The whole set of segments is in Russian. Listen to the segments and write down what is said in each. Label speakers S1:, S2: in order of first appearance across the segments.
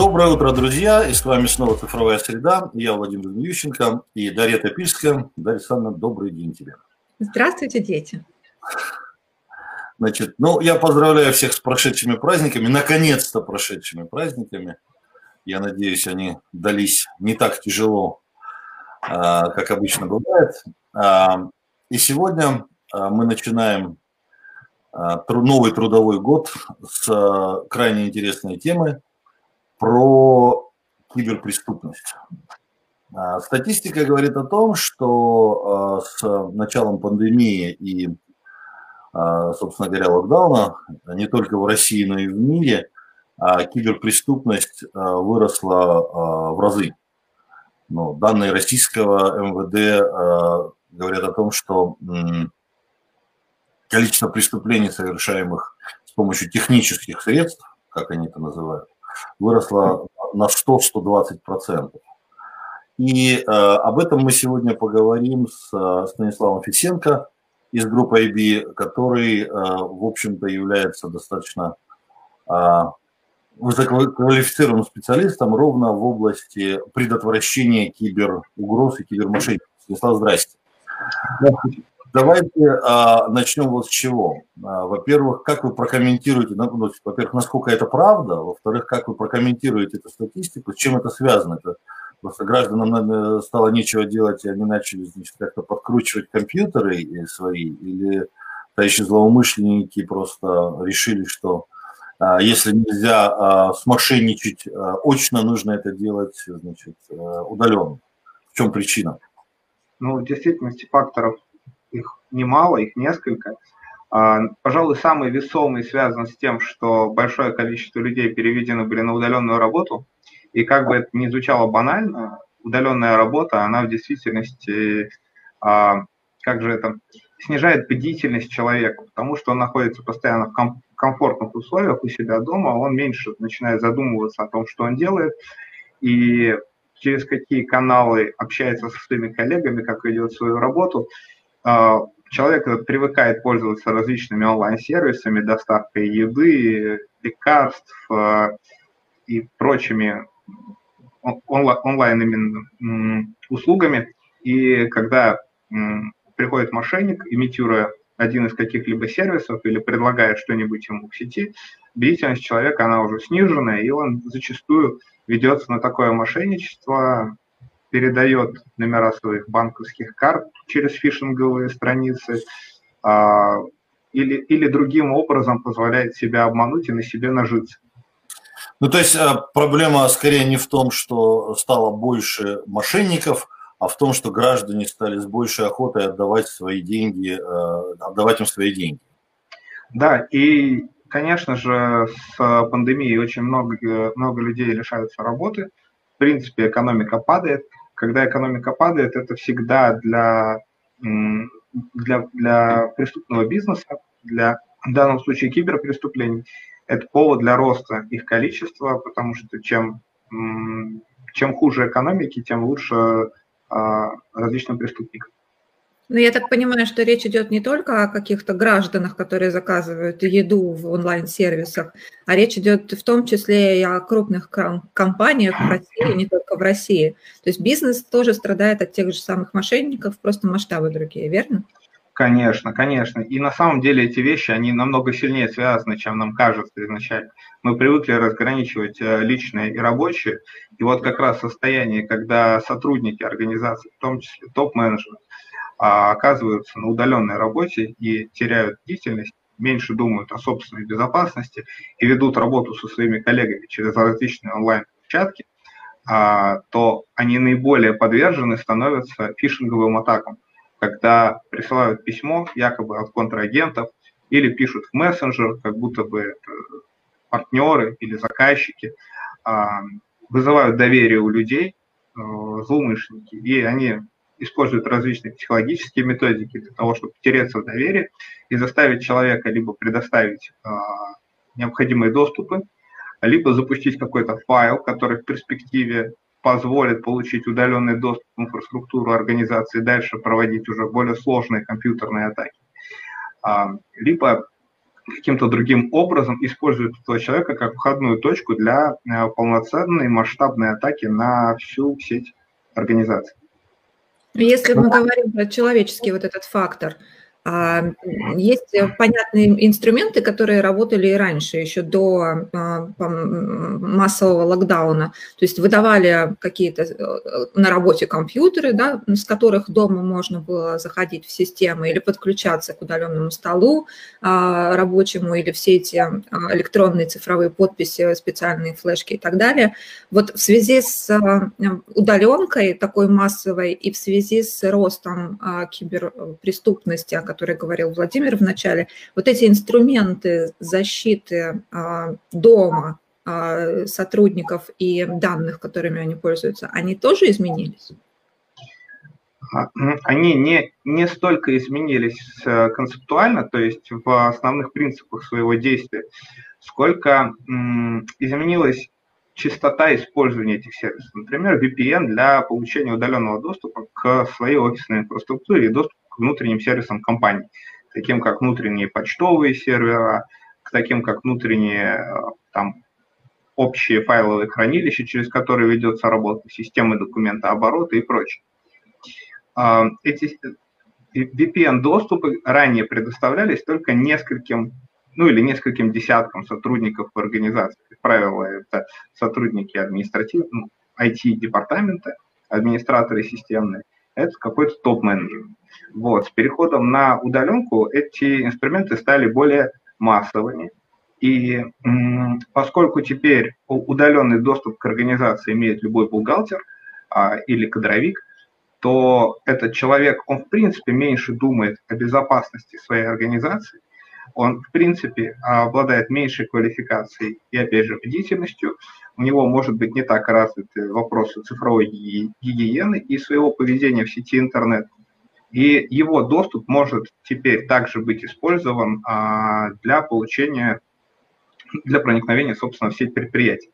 S1: Доброе утро, друзья, и с вами снова «Цифровая среда». Я Владимир Ющенко и Дарья Топильская. Дарья Александровна, добрый день тебе.
S2: Здравствуйте, дети.
S1: Значит, ну, я поздравляю всех с прошедшими праздниками, наконец-то прошедшими праздниками. Я надеюсь, они дались не так тяжело, а, как обычно бывает. А, и сегодня а, мы начинаем новый трудовой год с крайне интересной темы про киберпреступность. Статистика говорит о том, что с началом пандемии и а, собственно говоря, локдауна, не только в России, но и в мире, а киберпреступность а, выросла а, в разы. Но данные российского МВД говорят о том, что количество преступлений, совершаемых с помощью технических средств, как они это называют, выросло на 100-120%. И э, об этом мы сегодня поговорим с Станиславом Фисенко, из группы IB, который, э, в общем-то, является достаточно э, высококвалифицированным специалистом ровно в области предотвращения киберугроз и кибермошенников. Станислав, здрасте. Давайте а, начнем вот с чего. А, во-первых, как вы прокомментируете, ну, во-первых, насколько это правда, во-вторых, как вы прокомментируете эту статистику, с чем это связано? Это Просто гражданам стало нечего делать, и они начали значит, как-то подкручивать компьютеры свои, или еще злоумышленники просто решили, что а, если нельзя а, смошенничать а, очно, нужно это делать значит, удаленно. В чем причина?
S3: Ну, в действительности факторов их немало, их несколько. Пожалуй, самый весомый связан с тем, что большое количество людей переведено были на удаленную работу – и как бы это ни звучало банально, удаленная работа, она в действительности, а, как же это, снижает бдительность человека, потому что он находится постоянно в ком- комфортных условиях у себя дома, он меньше начинает задумываться о том, что он делает, и через какие каналы общается со своими коллегами, как ведет свою работу. А, человек привыкает пользоваться различными онлайн-сервисами, доставкой еды, лекарств а, и прочими онлайн услугами. И когда приходит мошенник, имитируя один из каких-либо сервисов или предлагает что-нибудь ему в сети, бдительность человека, она уже снижена, и он зачастую ведется на такое мошенничество, передает номера своих банковских карт через фишинговые страницы, а, или, или другим образом позволяет себя обмануть и на себе нажиться.
S1: Ну, то есть э, проблема скорее не в том, что стало больше мошенников, а в том, что граждане стали с большей охотой отдавать свои деньги, э, отдавать им свои деньги.
S3: Да, и, конечно же, с пандемией очень много, много людей лишаются работы. В принципе, экономика падает. Когда экономика падает, это всегда для, для, для преступного бизнеса, для в данном случае киберпреступлений, это повод для роста их количества, потому что чем, чем хуже экономики, тем лучше а, различным преступникам.
S2: Ну, я так понимаю, что речь идет не только о каких-то гражданах, которые заказывают еду в онлайн-сервисах, а речь идет в том числе и о крупных компаниях в России, не только в России. То есть бизнес тоже страдает от тех же самых мошенников, просто масштабы другие, верно?
S3: Конечно, конечно. И на самом деле эти вещи, они намного сильнее связаны, чем нам кажется изначально. Мы привыкли разграничивать э, личное и рабочее. И вот как раз состояние, когда сотрудники организации, в том числе топ-менеджеры, а, оказываются на удаленной работе и теряют деятельность, меньше думают о собственной безопасности и ведут работу со своими коллегами через различные онлайн-площадки, а, то они наиболее подвержены становятся фишинговым атакам когда присылают письмо якобы от контрагентов или пишут в мессенджер, как будто бы партнеры или заказчики, а, вызывают доверие у людей, э, злоумышленники, и они используют различные психологические методики для того, чтобы втереться в доверие и заставить человека либо предоставить а, необходимые доступы, либо запустить какой-то файл, который в перспективе позволит получить удаленный доступ к инфраструктуру организации, дальше проводить уже более сложные компьютерные атаки. А, либо каким-то другим образом используют этого человека как входную точку для э, полноценной масштабной атаки на всю сеть организации.
S2: Если мы говорим про человеческий вот этот фактор – есть э, понятные инструменты, которые работали и раньше, еще до а, массового локдауна. То есть выдавали какие-то э, на работе компьютеры, да, с которых дома можно было заходить в систему или подключаться к удаленному столу а, рабочему, или все эти электронные цифровые подписи, специальные флешки и так далее. Вот в связи с удаленкой такой массовой и в связи с ростом киберпреступности, о который говорил Владимир в начале, вот эти инструменты защиты а, дома а, сотрудников и данных, которыми они пользуются, они тоже изменились?
S3: А, они не, не столько изменились э, концептуально, то есть в основных принципах своего действия, сколько изменилась частота использования этих сервисов. Например, VPN для получения удаленного доступа к своей офисной инфраструктуре и доступа внутренним сервисам компании, таким как внутренние почтовые сервера, к таким как внутренние э, там, общие файловые хранилища, через которые ведется работа, системы документооборота и прочее. А, эти VPN-доступы ранее предоставлялись только нескольким, ну или нескольким десяткам сотрудников в организации. Как правило, это сотрудники административного, ну, IT-департамента, администраторы системные, это какой-то топ-менеджер. Вот. С переходом на удаленку эти инструменты стали более массовыми. И поскольку теперь удаленный доступ к организации имеет любой бухгалтер а, или кадровик, то этот человек, он в принципе меньше думает о безопасности своей организации, он в принципе обладает меньшей квалификацией и, опять же, бдительностью, у него может быть не так развиты вопросы цифровой гигиены и своего поведения в сети интернет. И его доступ может теперь также быть использован а, для получения, для проникновения, собственно, в сеть предприятий.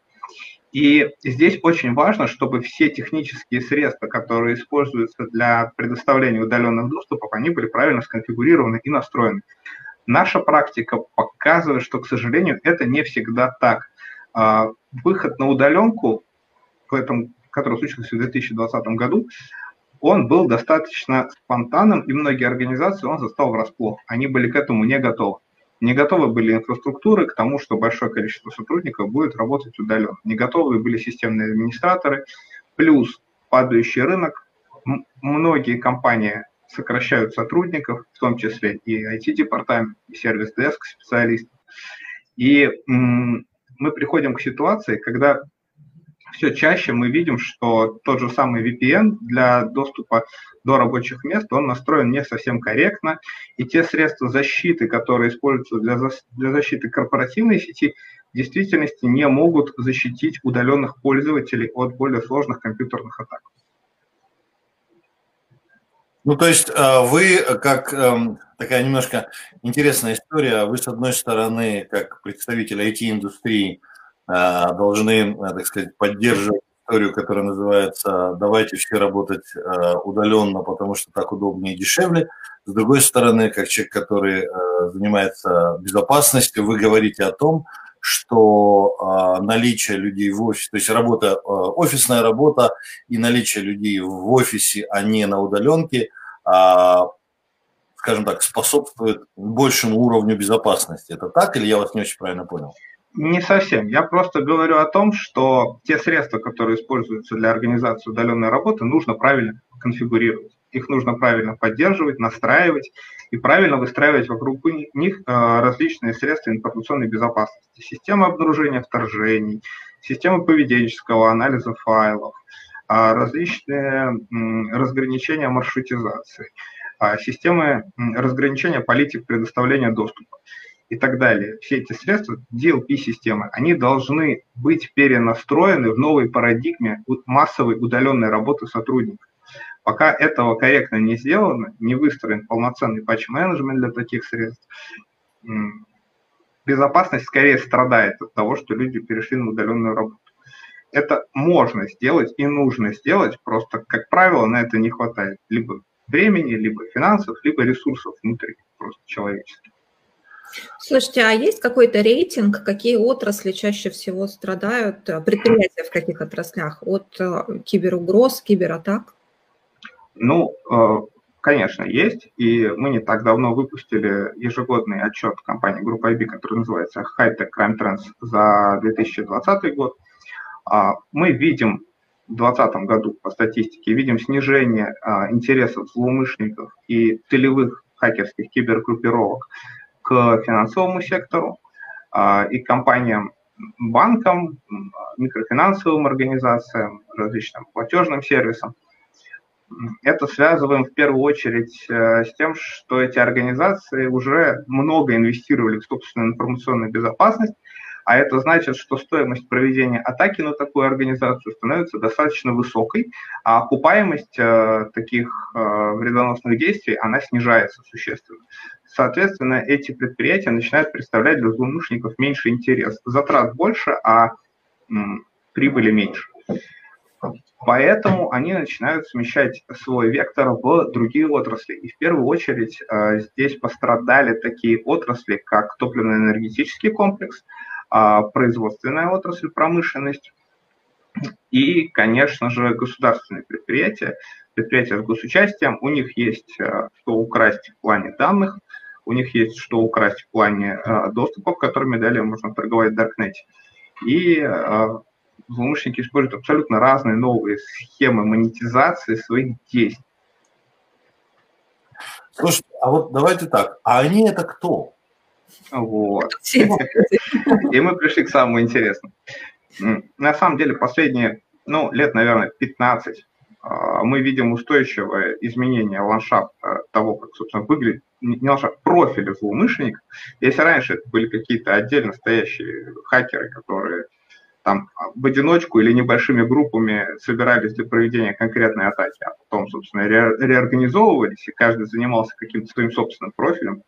S3: И здесь очень важно, чтобы все технические средства, которые используются для предоставления удаленных доступов, они были правильно сконфигурированы и настроены. Наша практика показывает, что, к сожалению, это не всегда так. А, выход на удаленку, в этом, который случился в 2020 году, он был достаточно спонтанным, и многие организации он застал врасплох. Они были к этому не готовы. Не готовы были инфраструктуры к тому, что большое количество сотрудников будет работать удаленно. Не готовы были системные администраторы. Плюс падающий рынок. Многие компании сокращают сотрудников, в том числе и IT-департамент, и сервис-деск специалистов. И мы приходим к ситуации, когда все чаще мы видим, что тот же самый VPN для доступа до рабочих мест, он настроен не совсем корректно, и те средства защиты, которые используются для, для защиты корпоративной сети, в действительности не могут защитить удаленных пользователей от более сложных компьютерных атак.
S1: Ну, то есть э, вы, как эм, такая немножко интересная история, вы, с одной стороны, как представитель IT-индустрии, э, должны, э, так сказать, поддерживать историю, которая называется «давайте все работать удаленно, потому что так удобнее и дешевле». С другой стороны, как человек, который занимается безопасностью, вы говорите о том, что наличие людей в офисе, то есть работа, офисная работа и наличие людей в офисе, а не на удаленке, скажем так, способствует большему уровню безопасности. Это так или я вас не очень правильно понял?
S3: Не совсем. Я просто говорю о том, что те средства, которые используются для организации удаленной работы, нужно правильно конфигурировать. Их нужно правильно поддерживать, настраивать и правильно выстраивать вокруг них а, различные средства информационной безопасности. Система обнаружения вторжений, система поведенческого анализа файлов, а различные разграничения маршрутизации, а системы разграничения политик предоставления доступа и так далее. Все эти средства, DLP-системы, они должны быть перенастроены в новой парадигме массовой удаленной работы сотрудников. Пока этого корректно не сделано, не выстроен полноценный патч-менеджмент для таких средств, безопасность скорее страдает от того, что люди перешли на удаленную работу это можно сделать и нужно сделать, просто, как правило, на это не хватает либо времени, либо финансов, либо ресурсов внутри просто человеческих.
S2: Слушайте, а есть какой-то рейтинг, какие отрасли чаще всего страдают, э, предприятия в каких отраслях от э, киберугроз, кибератак?
S3: Ну, э, конечно, есть. И мы не так давно выпустили ежегодный отчет компании группы IB, который называется High Tech Crime Trends за 2020 год. А, мы видим в 2020 году по статистике видим снижение а, интересов злоумышленников и целевых хакерских кибергруппировок к финансовому сектору а, и компаниям, банкам, микрофинансовым организациям, различным платежным сервисам. Это связываем в первую очередь э, с тем, что эти организации уже много инвестировали в собственную информационную безопасность, а это значит, что стоимость проведения атаки на такую организацию становится достаточно высокой, а окупаемость э, таких э, вредоносных действий, она снижается существенно. Соответственно, эти предприятия начинают представлять для злоумышленников меньше интерес. Затрат больше, а прибыли меньше. Поэтому они начинают смещать свой вектор в другие отрасли. И в первую очередь э, здесь пострадали такие отрасли, как топливно-энергетический комплекс, производственная отрасль, промышленность и, конечно же, государственные предприятия, предприятия с госучастием. У них есть э, что украсть в плане данных, у них есть что украсть в плане э, доступов, которыми далее можно торговать в Даркнете. И э, злоумышленники используют абсолютно разные новые схемы монетизации своих действий.
S1: Слушайте, а вот давайте так, а они это кто?
S3: Вот. И мы пришли к самому интересному. На самом деле последние, ну, лет, наверное, 15 а, мы видим устойчивое изменение ландшафта того, как, собственно, выглядит, не ландшафт, профиля злоумышленников. Если раньше это были какие-то отдельно стоящие хакеры, которые там в одиночку или небольшими группами собирались для проведения конкретной атаки, а потом, собственно, ре реорганизовывались, и каждый занимался каким-то своим собственным профилем,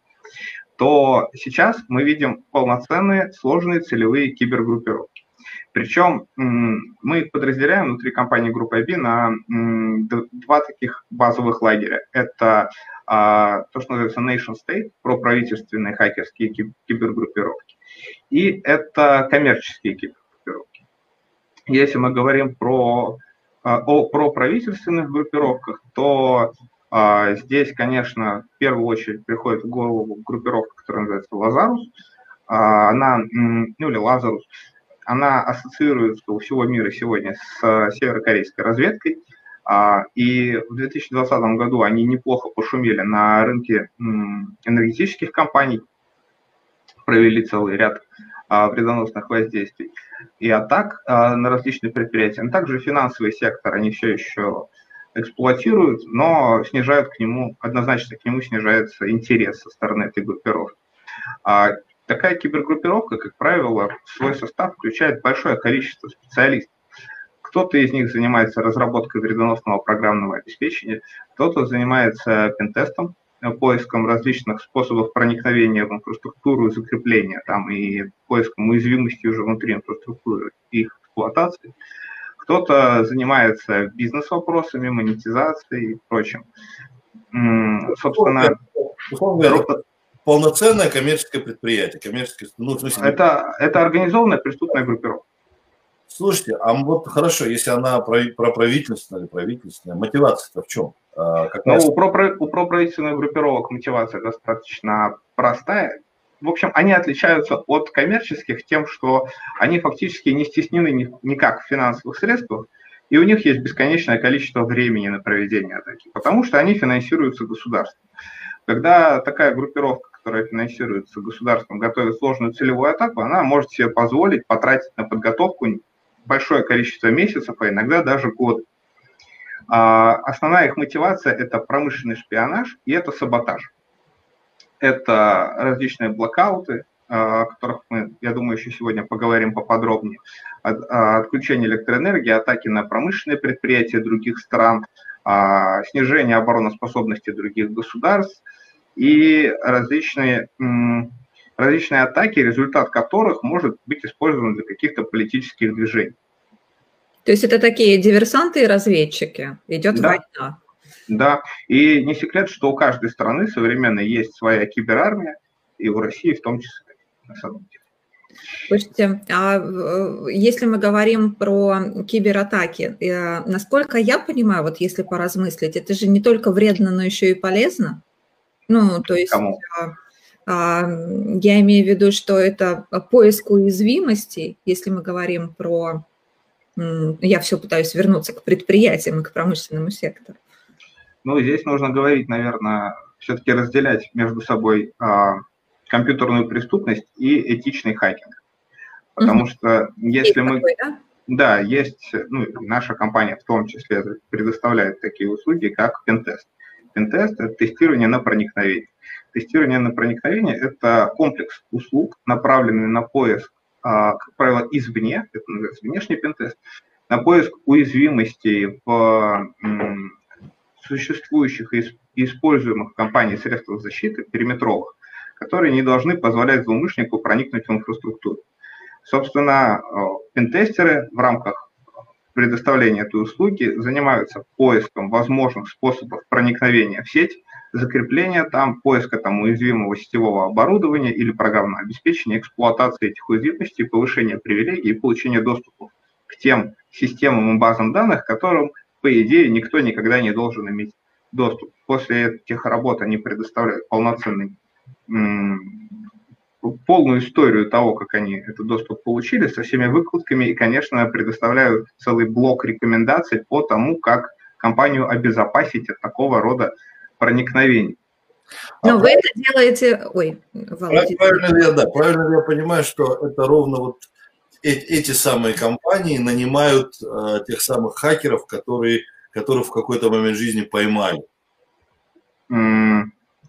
S3: то сейчас мы видим полноценные сложные целевые кибергруппировки. Причем мы подразделяем внутри компании группы IB на два таких базовых лагеря. Это а, то, что называется nation state, проправительственные хакерские кибергруппировки, и это коммерческие кибергруппировки. Если мы говорим про, а, о правительственных группировках, то здесь, конечно, в первую очередь приходит в голову группировка, которая называется Лазарус. А, она, ну или Лазарус, она ассоциируется у всего мира сегодня с северокорейской разведкой. А, и в 2020 году они неплохо пошумели на рынке энергетических компаний, провели целый ряд вредоносных воздействий и атак на различные предприятия. Но также финансовый сектор, они все еще эксплуатируют, но снижают к нему, однозначно к нему снижается интерес со стороны этой группировки. А такая кибергруппировка, как правило, в свой состав включает большое количество специалистов. Кто-то из них занимается разработкой вредоносного программного обеспечения, кто-то занимается пентестом, поиском различных способов проникновения в инфраструктуру и закрепления там, и поиском уязвимости уже внутри инфраструктуры и их эксплуатации кто-то занимается бизнес-вопросами, монетизацией и прочим.
S1: Собственно, полноценное коммерческое предприятие. Коммерческое,
S3: ну, смысле... это, это организованная преступная группировка.
S1: Слушайте, а вот хорошо, если она про, про правительственная или правительственная, мотивация-то в чем?
S3: А, ну, раз... у, про, у проправительственных группировок мотивация достаточно простая в общем, они отличаются от коммерческих тем, что они фактически не стеснены никак в финансовых средствах, и у них есть бесконечное количество времени на проведение атаки, потому что они финансируются государством. Когда такая группировка, которая финансируется государством, готовит сложную целевую атаку, она может себе позволить потратить на подготовку большое количество месяцев, а иногда даже год. А основная их мотивация – это промышленный шпионаж и это саботаж это различные блокауты, о которых мы, я думаю, еще сегодня поговорим поподробнее, отключение электроэнергии, атаки на промышленные предприятия других стран, снижение обороноспособности других государств и различные, различные атаки, результат которых может быть использован для каких-то политических движений.
S2: То есть это такие диверсанты и разведчики, идет да. война.
S3: Да, и не секрет, что у каждой страны современной есть своя киберармия, и в России в том числе, на самом деле.
S2: Слушайте, а э, если мы говорим про кибератаки, э, насколько я понимаю, вот если поразмыслить, это же не только вредно, но еще и полезно? Ну, то есть Кому? А, а, я имею в виду, что это поиск уязвимостей, если мы говорим про... Я все пытаюсь вернуться к предприятиям и к промышленному сектору.
S3: Ну, здесь нужно говорить, наверное, все-таки разделять между собой а, компьютерную преступность и этичный хакинг. Потому угу. что если есть мы... Такой, да? да, есть, ну, наша компания в том числе предоставляет такие услуги, как пентест. Пентест – это тестирование на проникновение. Тестирование на проникновение – это комплекс услуг, направленный на поиск, а, как правило, извне, это называется внешний пентест, на поиск уязвимостей в существующих и используемых компанией средствах защиты, периметровых, которые не должны позволять злоумышленнику проникнуть в инфраструктуру. Собственно, э, пентестеры в рамках предоставления этой услуги занимаются поиском возможных способов проникновения в сеть, закрепления там, поиска там уязвимого сетевого оборудования или программного обеспечения, эксплуатации этих уязвимостей, повышения привилегий и получения доступа к тем системам и базам данных, которым, по идее, никто никогда не должен иметь доступ. После этих работ они предоставляют полноценный полную историю того, как они этот доступ получили, со всеми выкладками и, конечно, предоставляют целый блок рекомендаций по тому, как компанию обезопасить от такого рода проникновений.
S2: Но а вы это делаете... Ой,
S1: Володя. Правильно ли я, да, правильно ли я понимаю, что это ровно вот эти самые компании нанимают э, тех самых хакеров, которые, которые в какой-то момент жизни поймали?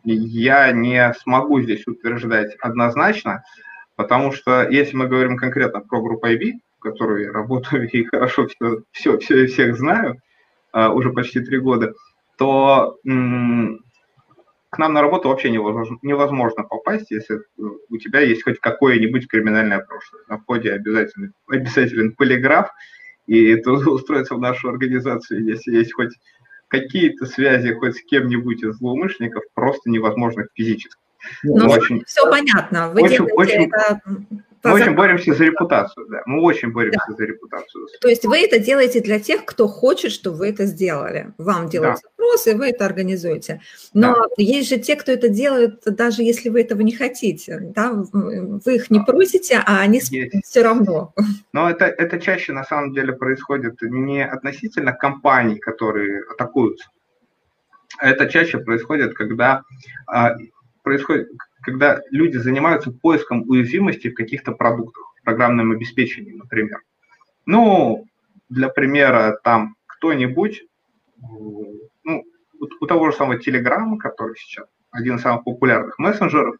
S3: я не смогу здесь утверждать однозначно, потому что если мы говорим конкретно про группу IB, в которой я работаю и хорошо все, все, все всех знаю, uh, уже почти три года, то м- к нам на работу вообще невозможно, невозможно попасть, если у тебя есть хоть какое-нибудь криминальное прошлое. На входе обязательно, обязателен полиграф, и это устроиться в нашу организацию, если есть хоть какие-то связи хоть с кем-нибудь из злоумышленников просто невозможно физически.
S2: Ну, очень, все понятно. Вы очень, очень, это
S3: мы очень боремся за репутацию, да. Мы очень боремся да. за репутацию.
S2: То есть вы это делаете для тех, кто хочет, чтобы вы это сделали. Вам делают да. запросы, вы это организуете. Но да. есть же те, кто это делает, даже если вы этого не хотите. Да? Вы их не просите, а они есть. все равно.
S3: Но это, это чаще на самом деле происходит не относительно компаний, которые атакуются. Это чаще происходит, когда а, происходит, когда люди занимаются поиском уязвимости в каких-то продуктах, программном обеспечении, например. Ну, для примера, там кто-нибудь, ну, у того же самого Telegram, который сейчас один из самых популярных мессенджеров,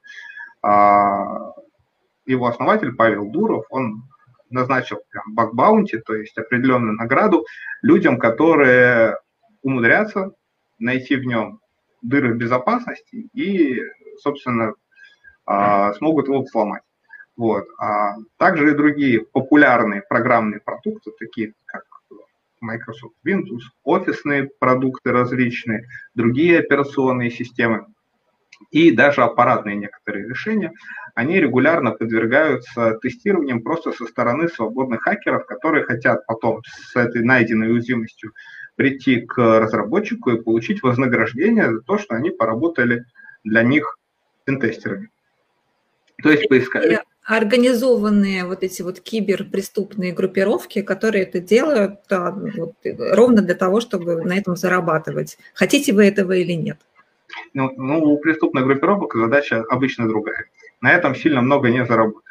S3: а, его основатель Павел Дуров, он назначил прям баг-баунти, то есть определенную награду людям, которые умудрятся найти в нем дыры безопасности и, собственно, а, смогут его сломать. Вот. А также и другие популярные программные продукты, такие как Microsoft Windows, офисные продукты различные, другие операционные системы и даже аппаратные некоторые решения, они регулярно подвергаются тестированиям просто со стороны свободных хакеров, которые хотят потом с этой найденной уязвимостью прийти к разработчику и получить вознаграждение за то, что они поработали для них пентестерами.
S2: То есть поисковик. Организованные вот эти вот киберпреступные группировки, которые это делают да, вот, ровно для того, чтобы на этом зарабатывать. Хотите вы этого или нет?
S3: Ну, ну, у преступных группировок задача обычно другая. На этом сильно много не заработаешь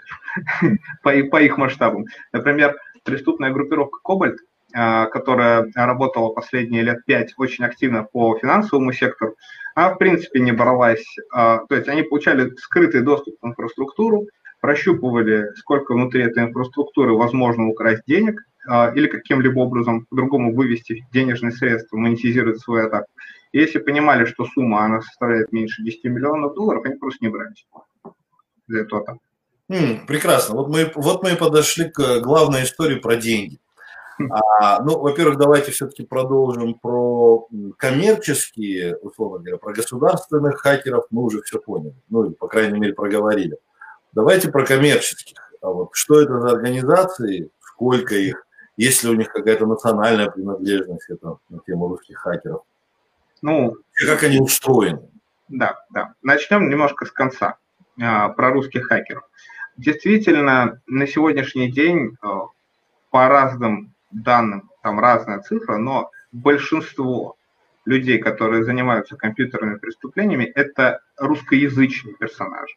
S3: по, по их масштабам. Например, преступная группировка «Кобальт», которая работала последние лет пять очень активно по финансовому сектору, она, в принципе, не бралась. А, то есть они получали скрытый доступ к инфраструктуру, прощупывали, сколько внутри этой инфраструктуры возможно украсть денег а, или каким-либо образом по-другому вывести денежные средства, монетизировать свою атаку. И если понимали, что сумма она составляет меньше 10 миллионов долларов, они просто не брались за
S1: эту атаку. прекрасно. Вот мы, вот мы и подошли к главной истории про деньги. А, ну, во-первых, давайте все-таки продолжим про коммерческие, условно говоря, про государственных хакеров мы уже все поняли, ну, по крайней мере, проговорили. Давайте про коммерческих. А вот что это за организации, сколько их, есть ли у них какая-то национальная принадлежность это, на тему русских хакеров? Ну, и как они устроены?
S3: Да, да. Начнем немножко с конца а, про русских хакеров. Действительно, на сегодняшний день а, по разным данным, там разная цифра, но большинство людей, которые занимаются компьютерными преступлениями, это русскоязычные персонажи.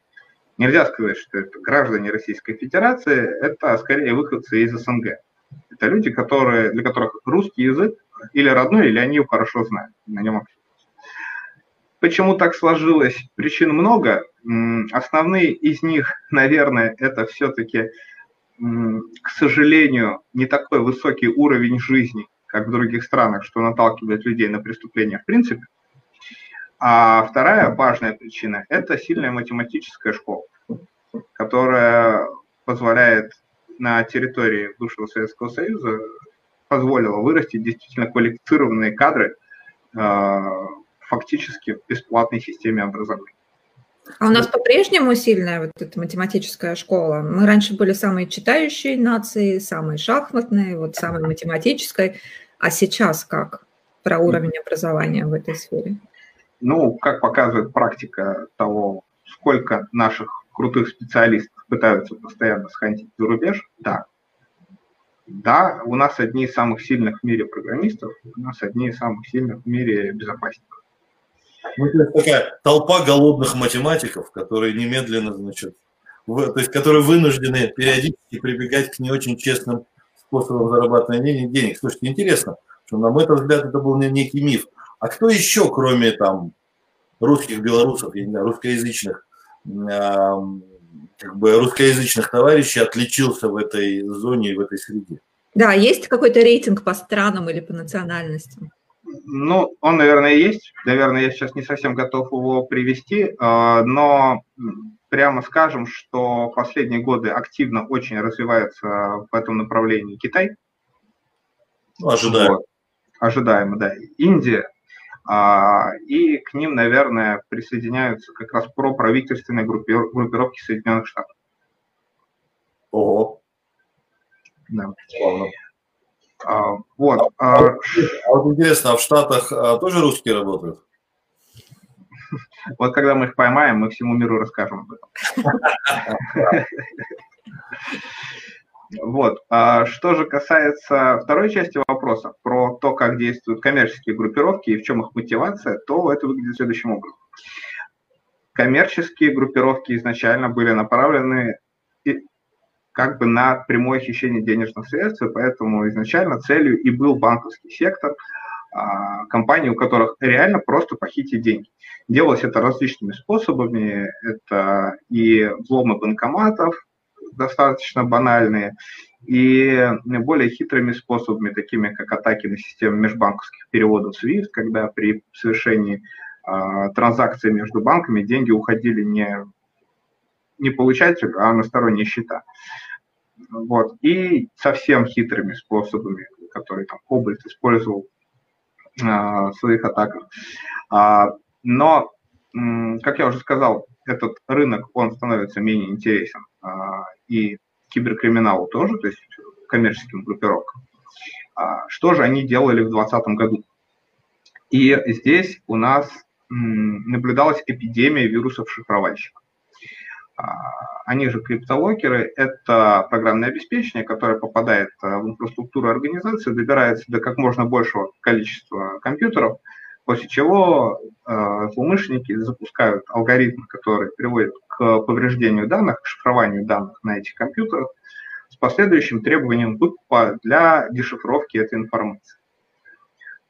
S3: Нельзя сказать, что это граждане Российской Федерации, это скорее выходцы из СНГ. Это люди, которые, для которых русский язык или родной, или они его хорошо знают, на нем общаются. Почему так сложилось? Причин много. Основные из них, наверное, это все-таки к сожалению, не такой высокий уровень жизни, как в других странах, что наталкивает людей на преступления в принципе. А вторая важная причина – это сильная математическая школа, которая позволяет на территории бывшего Советского Союза позволила вырастить действительно квалифицированные кадры э, фактически в бесплатной системе образования.
S2: А у нас по-прежнему сильная вот эта математическая школа. Мы раньше были самой читающей нацией, самой шахматной, вот самой математической. А сейчас как про уровень образования в этой сфере?
S3: Ну, как показывает практика того, сколько наших крутых специалистов пытаются постоянно сходить за рубеж, да. Да, у нас одни из самых сильных в мире программистов, у нас одни из самых сильных в мире безопасников.
S1: Ну, такая толпа голодных математиков, которые немедленно, значит, в, то есть, которые вынуждены периодически прибегать к не очень честным способам зарабатывания денег. Слушайте, интересно, что, на мой взгляд, это был некий миф. А кто еще, кроме там русских, белорусов, я не знаю, русскоязычных, э, как бы русскоязычных товарищей отличился в этой зоне и в этой среде?
S2: Да, есть какой-то рейтинг по странам или по национальностям?
S3: Ну, он, наверное, есть. Наверное, я сейчас не совсем готов его привести, а, но прямо скажем, что последние годы активно очень развивается в этом направлении Китай.
S1: Ожидаемо. Вот.
S3: Ожидаемо, да. Индия. А, и к ним, наверное, присоединяются как раз проправительственные группировки Соединенных Штатов.
S1: Ого. Да. Славно.
S3: А, вот.
S1: А, а, а вот интересно, а в Штатах а, тоже русские работают?
S3: Вот когда мы их поймаем, мы всему миру расскажем об этом. Вот. А что же касается второй части вопроса, про то, как действуют коммерческие группировки и в чем их мотивация, то это выглядит следующим образом. Коммерческие группировки изначально были направлены как бы на прямое хищение денежных средств, и поэтому изначально целью и был банковский сектор, а, компаний, у которых реально просто похитить деньги. Делалось это различными способами. Это и взломы банкоматов, достаточно банальные, и более хитрыми способами, такими как атаки на систему межбанковских переводов SWIFT, когда при совершении э, транзакций между банками деньги уходили не не получателю, а на сторонние счета. Вот. И совсем хитрыми способами, которые там Кобальт использовал а, в своих атаках. А, но, как я уже сказал, этот рынок, он становится менее интересен а, и киберкриминалу тоже, то есть коммерческим группировкам. А, что же они делали в 2020 году? И здесь у нас наблюдалась эпидемия вирусов-шифровальщиков. А, они же криптолокеры, это программное обеспечение, которое попадает э, в инфраструктуру организации, добирается до как можно большего количества компьютеров, после чего э, злоумышленники запускают алгоритмы, которые приводят к повреждению данных, к шифрованию данных на этих компьютерах с последующим требованием выкупа для дешифровки этой информации.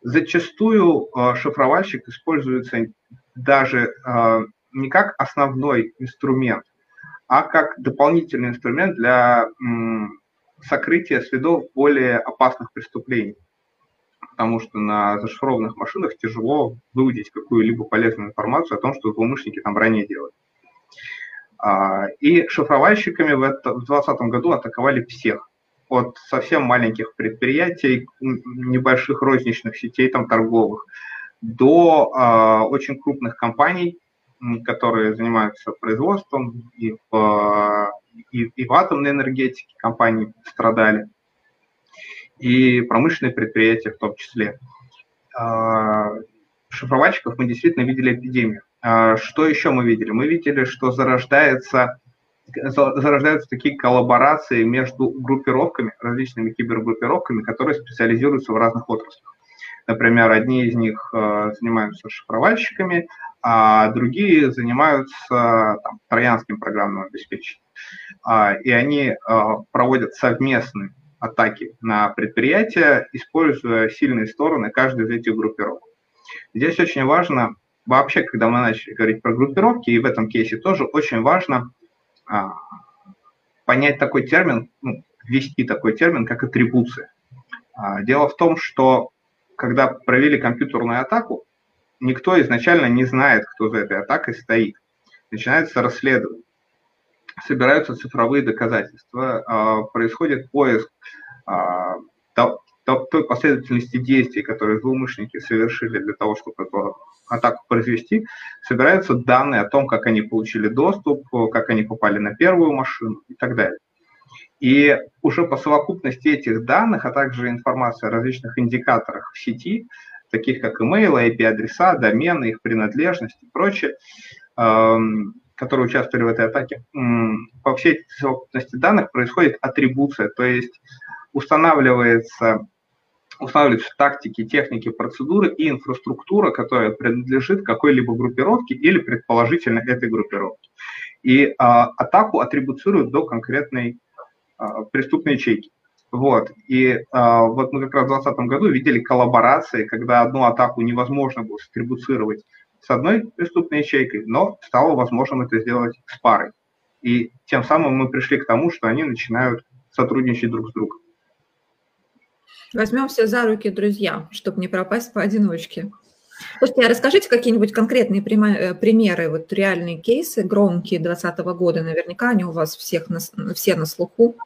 S3: Зачастую э, шифровальщик используется даже не как основной инструмент а как дополнительный инструмент для сокрытия следов более опасных преступлений. Потому что на зашифрованных машинах тяжело выудить какую-либо полезную информацию о том, что злоумышленники там ранее делали. А, и шифровальщиками в 2020 году атаковали всех. от совсем маленьких предприятий, небольших розничных сетей там торговых, до э, очень крупных компаний, которые занимаются производством и в, и, и в атомной энергетике компании страдали, и промышленные предприятия в том числе. Э, шифровальщиков мы действительно видели эпидемию. Э, что еще мы видели? Мы видели, что зарождается зарождаются такие коллаборации между группировками, различными кибергруппировками, которые специализируются в разных отраслях. Например, одни из них э, занимаются шифровальщиками, а другие занимаются там, троянским программным обеспечением. А, и они э, проводят совместные атаки на предприятия, используя сильные стороны каждой из этих группировок. Здесь очень важно, вообще, когда мы начали говорить про группировки, и в этом кейсе тоже очень важно а, понять такой термин, ну, ввести такой термин, как атрибуция. А, дело в том, что когда провели компьютерную атаку, никто изначально не знает, кто за этой атакой стоит. Начинается расследование. Собираются цифровые доказательства, а, происходит поиск той последовательности действий, которые злоумышленники совершили для того, чтобы эту атаку произвести, собираются данные о том, как они получили доступ, как они попали на первую машину и так далее. И уже по совокупности этих данных, а также информации о различных индикаторах в сети, таких как email, IP-адреса, домены, их принадлежность и прочее, эм, которые участвовали в этой атаке, по всей совокупности данных происходит атрибуция, то есть устанавливается устанавливаются тактики, техники, процедуры и инфраструктура, которая принадлежит какой-либо группировке или предположительно этой группировке. И а, атаку атрибуцируют до конкретной а, преступной ячейки. Вот. И а, вот мы как раз в 2020 году видели коллаборации, когда одну атаку невозможно было атрибуцировать с одной преступной ячейкой, но стало возможным это сделать с парой. И тем самым мы пришли к тому, что они начинают сотрудничать друг с другом.
S2: Возьмемся за руки, друзья, чтобы не пропасть поодиночке. Слушайте, а расскажите какие-нибудь конкретные э, примеры, вот реальные кейсы, громкие 2020 года, наверняка они у вас всех на, все на слуху.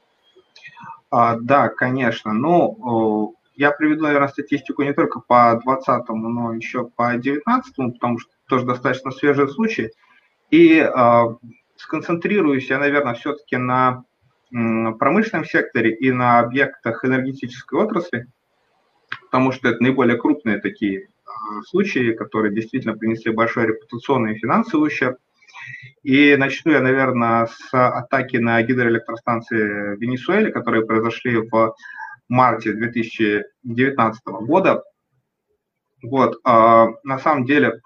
S3: А, да, конечно. Ну, я приведу, наверное, статистику не только по 2020, но еще по 2019, потому что тоже достаточно свежий случай. И а, сконцентрируюсь я, наверное, все-таки на промышленном секторе и на объектах энергетической отрасли, потому что это наиболее крупные такие а, случаи, которые действительно принесли большой репутационный и финансовый ущерб. И начну я, наверное, с атаки на гидроэлектростанции в Венесуэле, которые произошли в марте 2019 года. Вот, а, на самом деле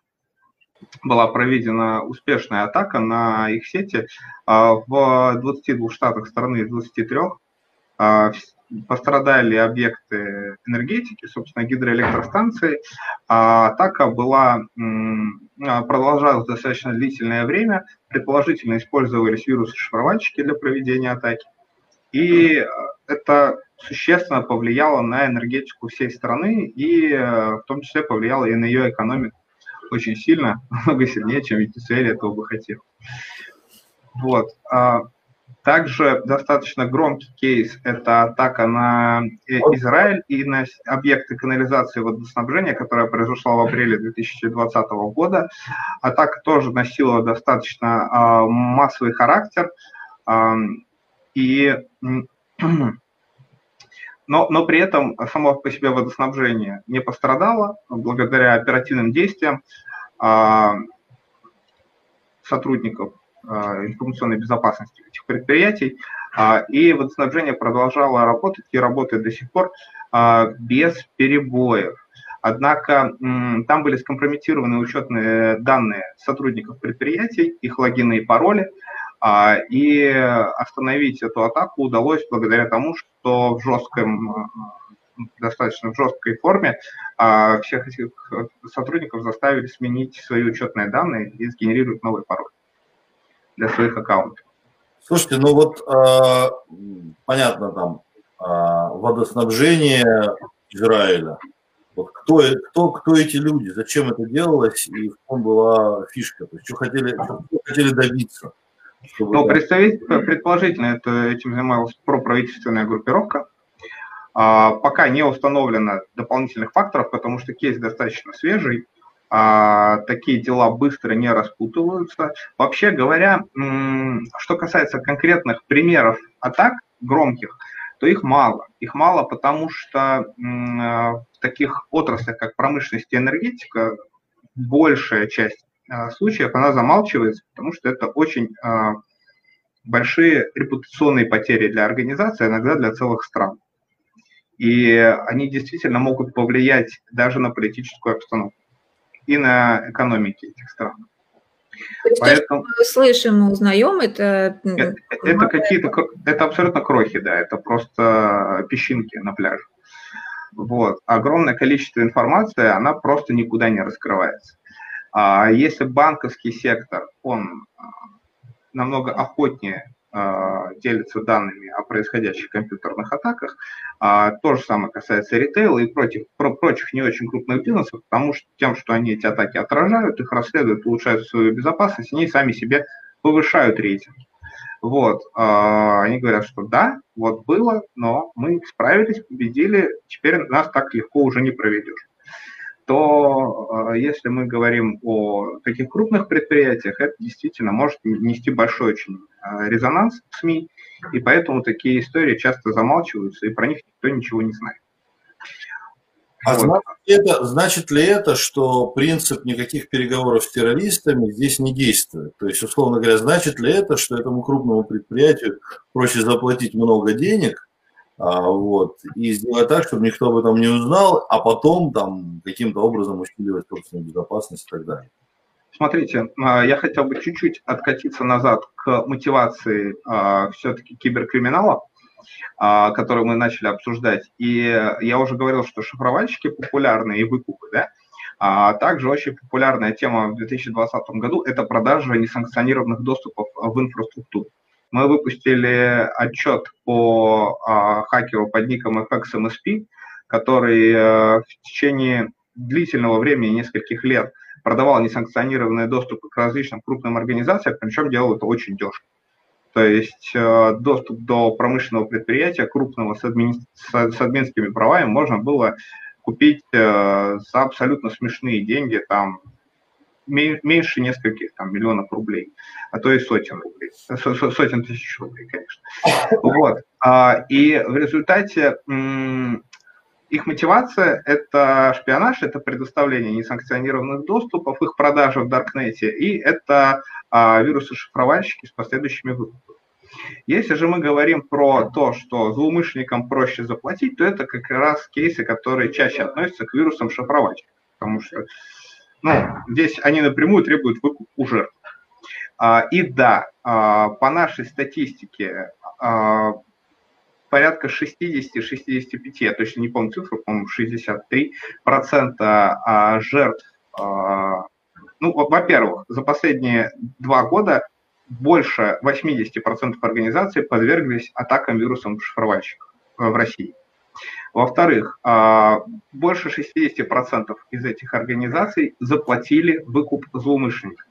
S3: была проведена успешная атака на их сети. А, в 22 штатах страны из 23 а, пострадали объекты энергетики, собственно, гидроэлектростанции. А атака была, продолжалась достаточно длительное время. Предположительно использовались вирусы-шифровальщики для проведения атаки. И это существенно повлияло на энергетику всей страны и в том числе повлияло и на ее экономику очень сильно, много сильнее, чем Венесуэле этого бы хотел. Вот. Также достаточно громкий кейс – это атака на Израиль и на объекты канализации водоснабжения, которая произошла в апреле 2020 года. Атака тоже носила достаточно а, массовый характер. А, и но, но при этом само по себе водоснабжение не пострадало благодаря оперативным действиям а, сотрудников информационной безопасности предприятий. А, и водоснабжение продолжало работать и работает до сих пор а, без перебоев. Однако там были скомпрометированы учетные данные сотрудников предприятий, их логины и пароли, а, и остановить эту атаку удалось благодаря тому, что в жестком, достаточно в жесткой форме всех этих сотрудников заставили сменить свои учетные данные и сгенерировать новый пароль для своих аккаунтов.
S1: Слушайте, ну вот э, понятно там э, водоснабжение Израиля. Вот кто, кто, кто эти люди, зачем это делалось и в чем была фишка, то есть что хотели, что хотели добиться.
S3: Чтобы... Но представить, предположительно, это, этим занималась проправительственная группировка. А, пока не установлено дополнительных факторов, потому что кейс достаточно свежий, а, такие дела быстро не распутываются. Вообще говоря, что касается конкретных примеров атак громких, то их мало. Их мало, потому что в таких отраслях, как промышленность и энергетика, большая часть а, случаев она замалчивается, потому что это очень а, большие репутационные потери для организации, иногда для целых стран. И они действительно могут повлиять даже на политическую обстановку и на экономики этих стран.
S2: То есть Поэтому... то, что мы слышим и узнаем, это...
S3: Это, это какие-то... Это абсолютно крохи, да, это просто песчинки на пляже. Вот. Огромное количество информации, она просто никуда не раскрывается. А если банковский сектор, он а, намного охотнее делится данными о происходящих компьютерных атаках. А, то же самое касается ритейла и против, про, прочих не очень крупных бизнесов, потому что тем, что они эти атаки отражают, их расследуют, улучшают свою безопасность, они сами себе повышают рейтинг. Вот, а, они говорят, что да, вот было, но мы справились, победили, теперь нас так легко уже не проведешь то если мы говорим о таких крупных предприятиях, это действительно может нести большой очень резонанс в СМИ, и поэтому такие истории часто замалчиваются, и про них никто ничего не знает.
S1: А вот. значит, это, значит ли это, что принцип никаких переговоров с террористами здесь не действует? То есть, условно говоря, значит ли это, что этому крупному предприятию проще заплатить много денег, вот, и сделать так, чтобы никто об этом не узнал, а потом там каким-то образом усиливать собственную безопасность и так далее?
S3: Смотрите, а, я хотел бы чуть-чуть откатиться назад к мотивации а, все-таки киберкриминала, а, которую мы начали обсуждать. И я уже говорил, что шифровальщики популярны и выкупы, да? А также очень популярная тема в 2020 году – это продажа несанкционированных доступов в инфраструктуру. Мы выпустили отчет по а, хакеру под ником FXMSP, который а, в течение длительного времени, нескольких лет, продавал несанкционированные доступы к различным крупным организациям, причем делал это очень дешево. То есть э, доступ до промышленного предприятия крупного с, админ, с, с админскими правами можно было купить э, за абсолютно смешные деньги, там меньше нескольких там, миллионов рублей, а то и сотен рублей, сотен тысяч рублей, конечно. Вот. А, и в результате их мотивация – это шпионаж, это предоставление несанкционированных доступов, их продажа в Даркнете, и это а, вирусы-шифровальщики с последующими выкупами. Если же мы говорим про то, что злоумышленникам проще заплатить, то это как раз кейсы, которые чаще относятся к вирусам шифровальщиков, потому что ну, здесь они напрямую требуют выкуп у жертв. А, и да, а, по нашей статистике а, порядка 60-65, я точно не помню цифру, по-моему, 63 процента жертв. Ну, во-первых, за последние два года больше 80 процентов организаций подверглись атакам вирусом шифровальщиков в России. Во-вторых, больше 60% из этих организаций заплатили выкуп злоумышленникам.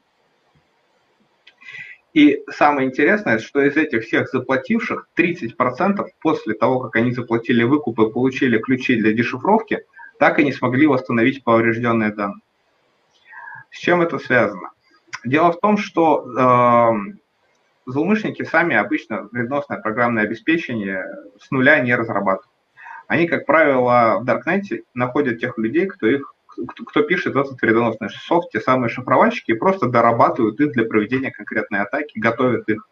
S3: И самое интересное, что из этих всех заплативших 30% после того, как они заплатили выкуп и получили ключи для дешифровки, так и не смогли восстановить поврежденные данные. С чем это связано? Дело в том, что э, злоумышленники сами обычно вредоносное программное обеспечение с нуля не разрабатывают. Они, как правило, в Даркнете находят тех людей, кто их кто, кто пишет этот вредоносный софт, те самые шифровальщики, и просто дорабатывают их для проведения конкретной атаки, готовят их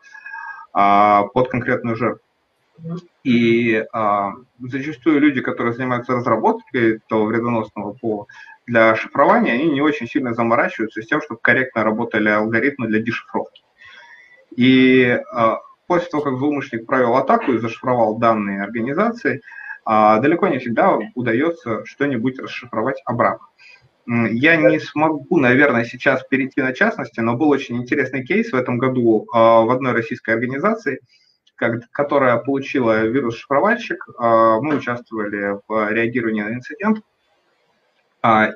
S3: а, под конкретную жертву. И а, зачастую люди, которые занимаются разработкой этого вредоносного ПО для шифрования, они не очень сильно заморачиваются с тем, чтобы корректно работали алгоритмы для дешифровки. И а, после того, как злоумышленник провел атаку и зашифровал данные организации, далеко не всегда удается что-нибудь расшифровать обратно. Я не смогу, наверное, сейчас перейти на частности, но был очень интересный кейс в этом году а, в одной российской организации, которая получила вирус-шифровальщик. А, мы участвовали в реагировании на инцидент.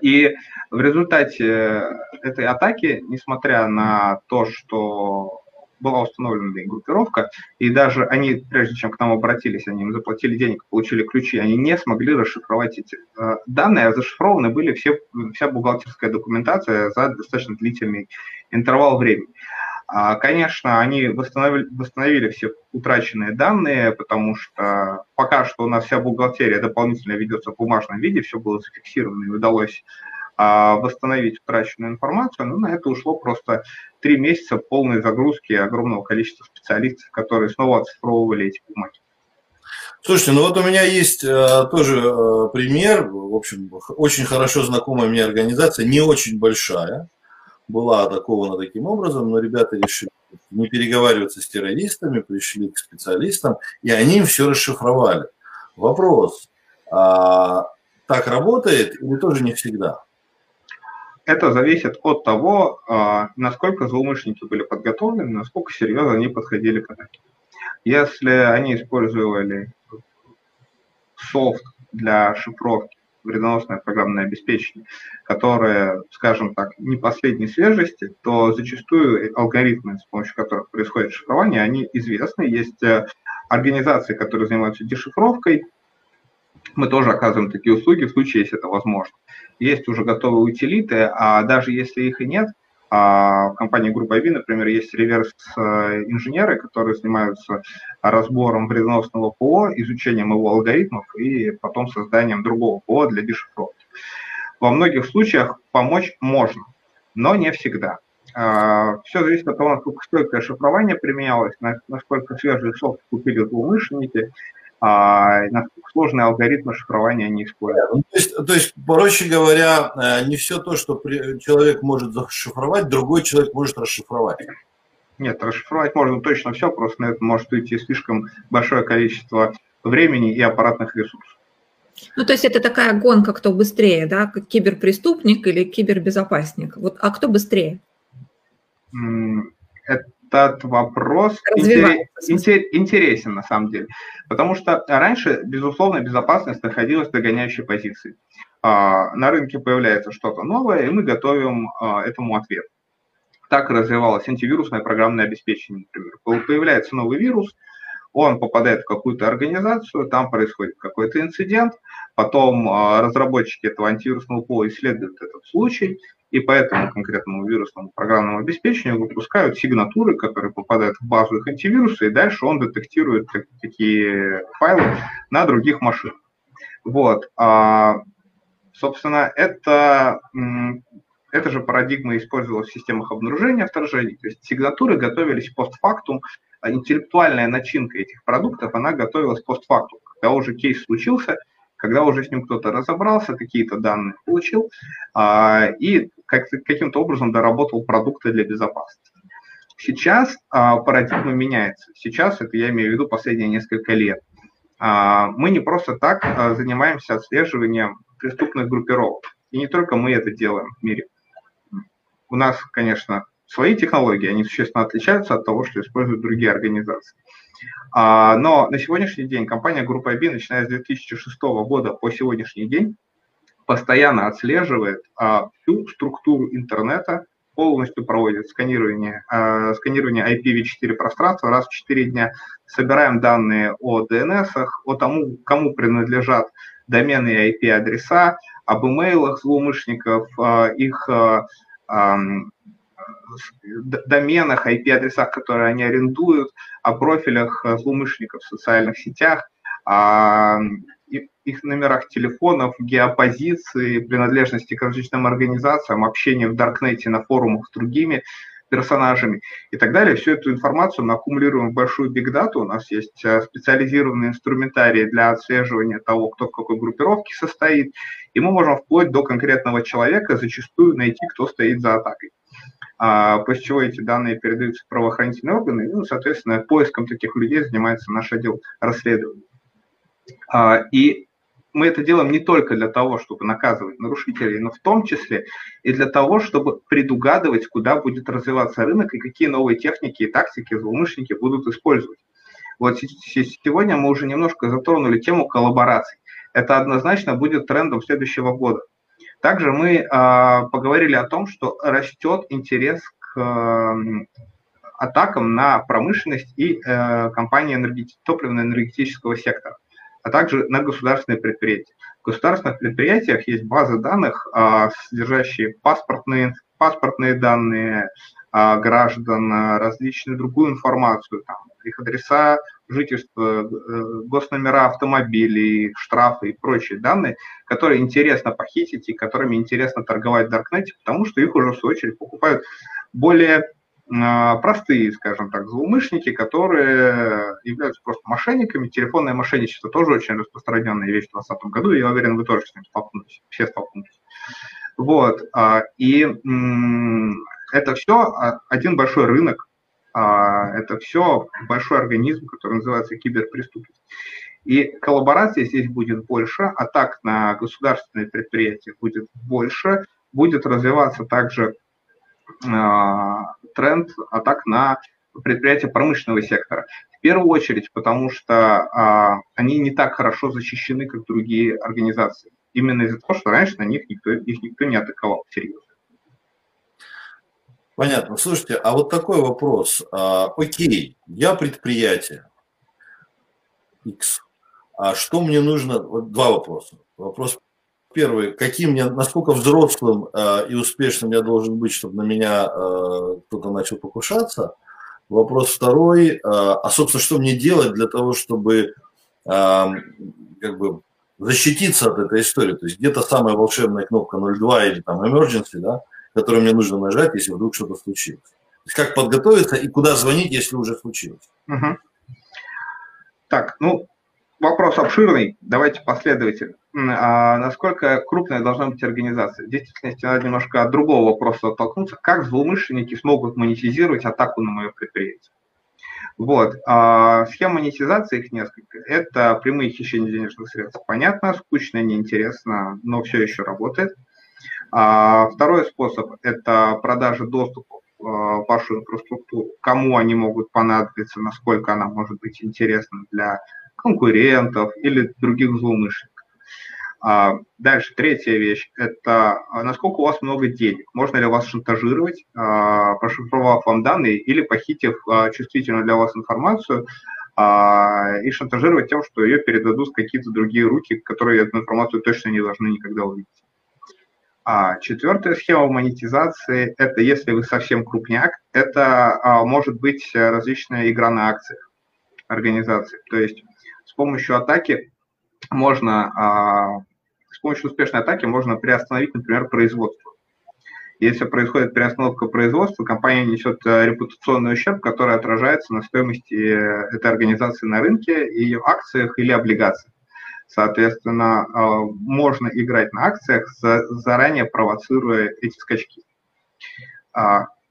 S3: И в результате этой атаки, несмотря на то, что была установлена группировка, и даже они, прежде чем к нам обратились, они им заплатили денег, получили ключи, они не смогли расшифровать эти э, данные, а зашифрованы были все, вся бухгалтерская документация за достаточно длительный интервал времени. А, конечно, они восстановили, восстановили все утраченные данные, потому что пока что у нас вся бухгалтерия дополнительно ведется в бумажном виде, все было зафиксировано и удалось восстановить утраченную информацию, но на это ушло просто три месяца полной загрузки огромного количества специалистов, которые снова оцифровывали эти бумаги.
S1: Слушайте, ну вот у меня есть э, тоже э, пример, в общем, очень хорошо знакомая мне организация, не очень большая, была атакована таким образом, но ребята решили не переговариваться с террористами, пришли к специалистам, и они им все расшифровали. Вопрос, а, так работает или тоже не всегда?
S3: Это зависит от того, а, насколько злоумышленники были подготовлены, насколько серьезно они подходили к атаке. Если они использовали софт для шифровки, вредоносное программное обеспечение, которое, скажем так, не последней свежести, то зачастую алгоритмы, с помощью которых происходит шифрование, они известны. Есть э, организации, которые занимаются дешифровкой, мы тоже оказываем такие услуги в случае, если это возможно. Есть уже готовые утилиты, а даже если их и нет, а в компании Группа IB, например, есть реверс-инженеры, которые занимаются разбором вредоносного ПО, изучением его алгоритмов и потом созданием другого ПО для дешифровки. Во многих случаях помочь можно, но не всегда. А, Все зависит от того, насколько стойкое шифрование применялось, насколько свежий софт купили злоумышленники, а насколько сложные алгоритмы шифрования они используют. Ну,
S1: то, есть, то есть, проще говоря, э, не все то, что человек может зашифровать, другой человек может расшифровать.
S3: Нет, расшифровать можно точно все, просто на это может уйти слишком большое количество времени и аппаратных ресурсов.
S2: Ну, то есть это такая гонка, кто быстрее, да, киберпреступник или кибербезопасник. Вот, а кто быстрее?
S3: Это этот вопрос интересен на самом деле. Потому что раньше, безусловно, безопасность находилась в догоняющей позиции. А, на рынке появляется что-то новое, и мы готовим а, этому ответ. Так развивалось антивирусное программное обеспечение, например. Появляется новый вирус, он попадает в какую-то организацию, там происходит какой-то инцидент, потом а, разработчики этого антивирусного пола исследуют этот случай, и по этому конкретному вирусному программному обеспечению выпускают сигнатуры, которые попадают в базу их антивируса, и дальше он детектирует такие файлы на других машинах. Вот. А, собственно, это, эта же парадигма использовалась в системах обнаружения вторжений, то есть сигнатуры готовились постфактум, а интеллектуальная начинка этих продуктов, она готовилась постфактум. Когда уже кейс случился, когда уже с ним кто-то разобрался, какие-то данные получил, а, и как, каким-то образом доработал продукты для безопасности. Сейчас а, парадигма меняется. Сейчас, это я имею в виду последние несколько лет. А, мы не просто так а, занимаемся отслеживанием преступных группировок. И не только мы это делаем в мире. У нас, конечно, свои технологии, они существенно отличаются от того, что используют другие организации. А, но на сегодняшний день компания Группа IB, начиная с 2006 года по сегодняшний день, постоянно отслеживает а, всю структуру интернета, полностью проводит сканирование, э, сканирование IPv4 пространства раз в 4 дня, собираем данные о DNS, о тому, кому принадлежат домены и IP-адреса, об имейлах злоумышленников, э, их э, э, доменах, IP-адресах, которые они арендуют, о профилях злоумышленников в социальных сетях, их номерах телефонов, геопозиции, принадлежности к различным организациям, общение в Даркнете на форумах с другими персонажами и так далее. Всю эту информацию мы аккумулируем в большую бигдату. У нас есть э, специализированные инструментарии для отслеживания того, кто в какой группировке состоит. И мы можем вплоть до конкретного человека зачастую найти, кто стоит за атакой. А, после чего эти данные передаются в правоохранительные органы, ну, соответственно, поиском таких людей занимается наш отдел расследования. А, и мы это делаем не только для того, чтобы наказывать нарушителей, но в том числе и для того, чтобы предугадывать, куда будет развиваться рынок и какие новые техники и тактики злоумышленники будут использовать. Вот сегодня мы уже немножко затронули тему коллабораций. Это однозначно будет трендом следующего года. Также мы э, поговорили о том, что растет интерес к атакам на промышленность и э, компании энергет... топливно-энергетического сектора, а также на государственные предприятия. В государственных предприятиях есть базы данных, э, содержащие паспортные, паспортные данные э, граждан, различную другую информацию, там, их адреса жительства, э, госномера автомобилей, штрафы и прочие данные, которые интересно похитить и которыми интересно торговать в Даркнете, потому что их уже в свою очередь покупают более а, простые, скажем так, злоумышленники, которые являются просто мошенниками. Телефонное мошенничество тоже очень распространенная вещь в 2020 году, и я уверен, вы тоже с ним столкнулись, все столкнулись. Вот, а, и это все один большой рынок, а, это все большой организм, который называется киберпреступность. И коллаборации здесь будет больше, атак на государственные предприятия будет больше, будет развиваться также а, тренд атак на предприятия промышленного сектора. В первую очередь, потому что а, они не так хорошо защищены, как другие организации. Именно из-за того, что раньше на них никто, их никто не атаковал серьезно.
S1: Понятно. Слушайте, а вот такой вопрос. А, окей, я предприятие X. А что мне нужно? Вот два вопроса. Вопрос первый. Каким мне, насколько взрослым а, и успешным я должен быть, чтобы на меня а, кто-то начал покушаться? Вопрос второй. А, а, собственно, что мне делать для того, чтобы а, как бы защититься от этой истории? То есть где-то самая волшебная кнопка 02 или там emergency, да? который мне нужно нажать, если вдруг что-то случилось. То есть как подготовиться и куда звонить, если уже случилось. Угу.
S3: Так, ну, вопрос обширный, давайте последовательно. А насколько крупная должна быть организация? В действительности надо немножко от другого вопроса оттолкнуться. Как злоумышленники смогут монетизировать атаку на мое предприятие? Вот. А схема монетизации их несколько. Это прямые хищения денежных средств. Понятно, скучно, неинтересно, но все еще работает. А второй способ – это продажа доступа в вашу инфраструктуру, кому они могут понадобиться, насколько она может быть интересна для конкурентов или других злоумышленников. А дальше, третья вещь – это насколько у вас много денег. Можно ли вас шантажировать, а, прошифровав вам данные или похитив а, чувствительную для вас информацию и шантажировать тем, что ее передадут в какие-то другие руки, которые эту информацию точно не должны никогда увидеть. А четвертая схема монетизации – это если вы совсем крупняк, это а, может быть различная игра на акциях организации. То есть с помощью атаки можно, а, с помощью успешной атаки можно приостановить, например, производство. Если происходит переостановка производства, компания несет э, репутационный ущерб, который отражается на стоимости э, этой организации на рынке, ее акциях или облигациях. Соответственно, а, можно играть на акциях, заранее провоцируя эти скачки.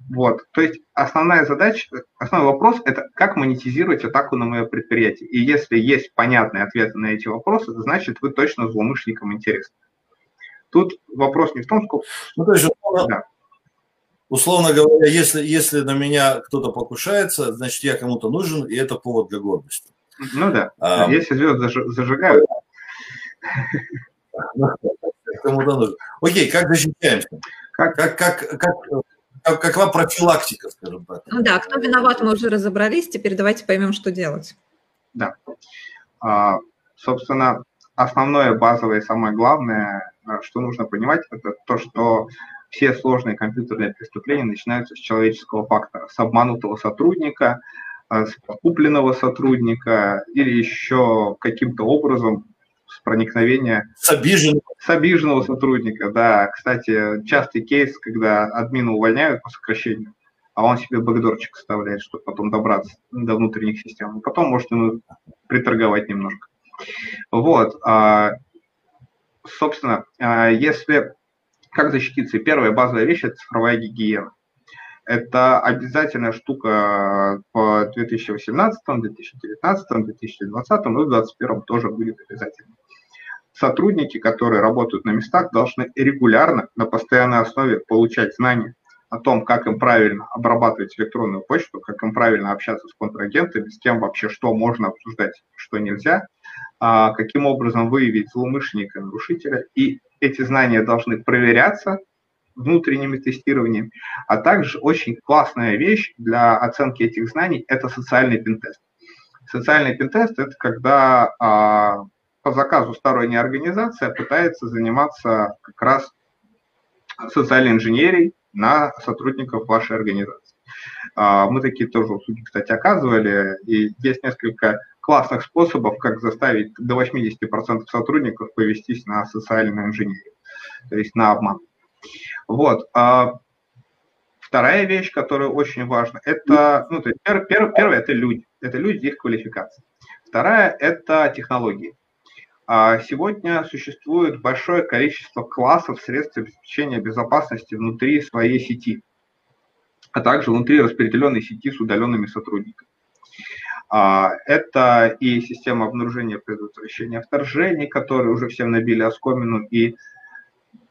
S3: Вот, то есть основная задача, основной вопрос – это как монетизировать атаку на мое предприятие. И если есть понятные ответы на эти вопросы, значит, вы точно злоумышленникам интересны. Тут вопрос не в том, сколько… Ну, то есть,
S1: условно, да. условно говоря, если, если на меня кто-то покушается, значит, я кому-то нужен, и это повод для гордости.
S3: Ну да, а, если звезды зажигают,
S1: Окей, как защищаемся? Как, как, как, как, какова профилактика, скажем так?
S2: Ну да, кто виноват, мы уже разобрались, теперь давайте поймем, что делать.
S3: Да. А, собственно, основное, базовое и самое главное, а, что нужно понимать, это то, что все сложные компьютерные преступления начинаются с человеческого фактора, с обманутого сотрудника, а, с купленного сотрудника или еще каким-то образом проникновения...
S1: С обиженного.
S3: С обиженного сотрудника, да. Кстати, частый кейс, когда админа увольняют по сокращению, а он себе бэкдорчик вставляет, чтобы потом добраться до внутренних систем. И потом может ему приторговать немножко. Вот. А, собственно, а, если... Как защититься? Первая базовая вещь – это цифровая гигиена. Это обязательная штука по 2018, 2019, 2020 и 2021 тоже будет обязательно сотрудники, которые работают на местах, должны регулярно, на постоянной основе получать знания о том, как им правильно обрабатывать электронную почту, как им правильно общаться с контрагентами, с кем вообще что можно обсуждать, что нельзя, а, каким образом выявить злоумышленника, нарушителя. И эти знания должны проверяться внутренними тестированиями, а также очень классная вещь для оценки этих знаний – это социальный пентест. Социальный пентест – это когда а, по заказу сторонняя организация пытается заниматься как раз социальной инженерией на сотрудников вашей организации. А, мы такие тоже услуги, кстати, оказывали, и есть несколько классных способов, как заставить до 80% сотрудников повестись на социальную инженерию, то есть на обман. Вот. А вторая вещь, которая очень важна, это, ну, то есть пер, пер, первое, это люди, это люди, их квалификация. Вторая – это технологии. А сегодня существует большое количество классов средств обеспечения безопасности внутри своей сети, а также внутри распределенной сети с удаленными сотрудниками. А, это и система обнаружения предотвращения вторжений, которые уже всем набили оскомину, и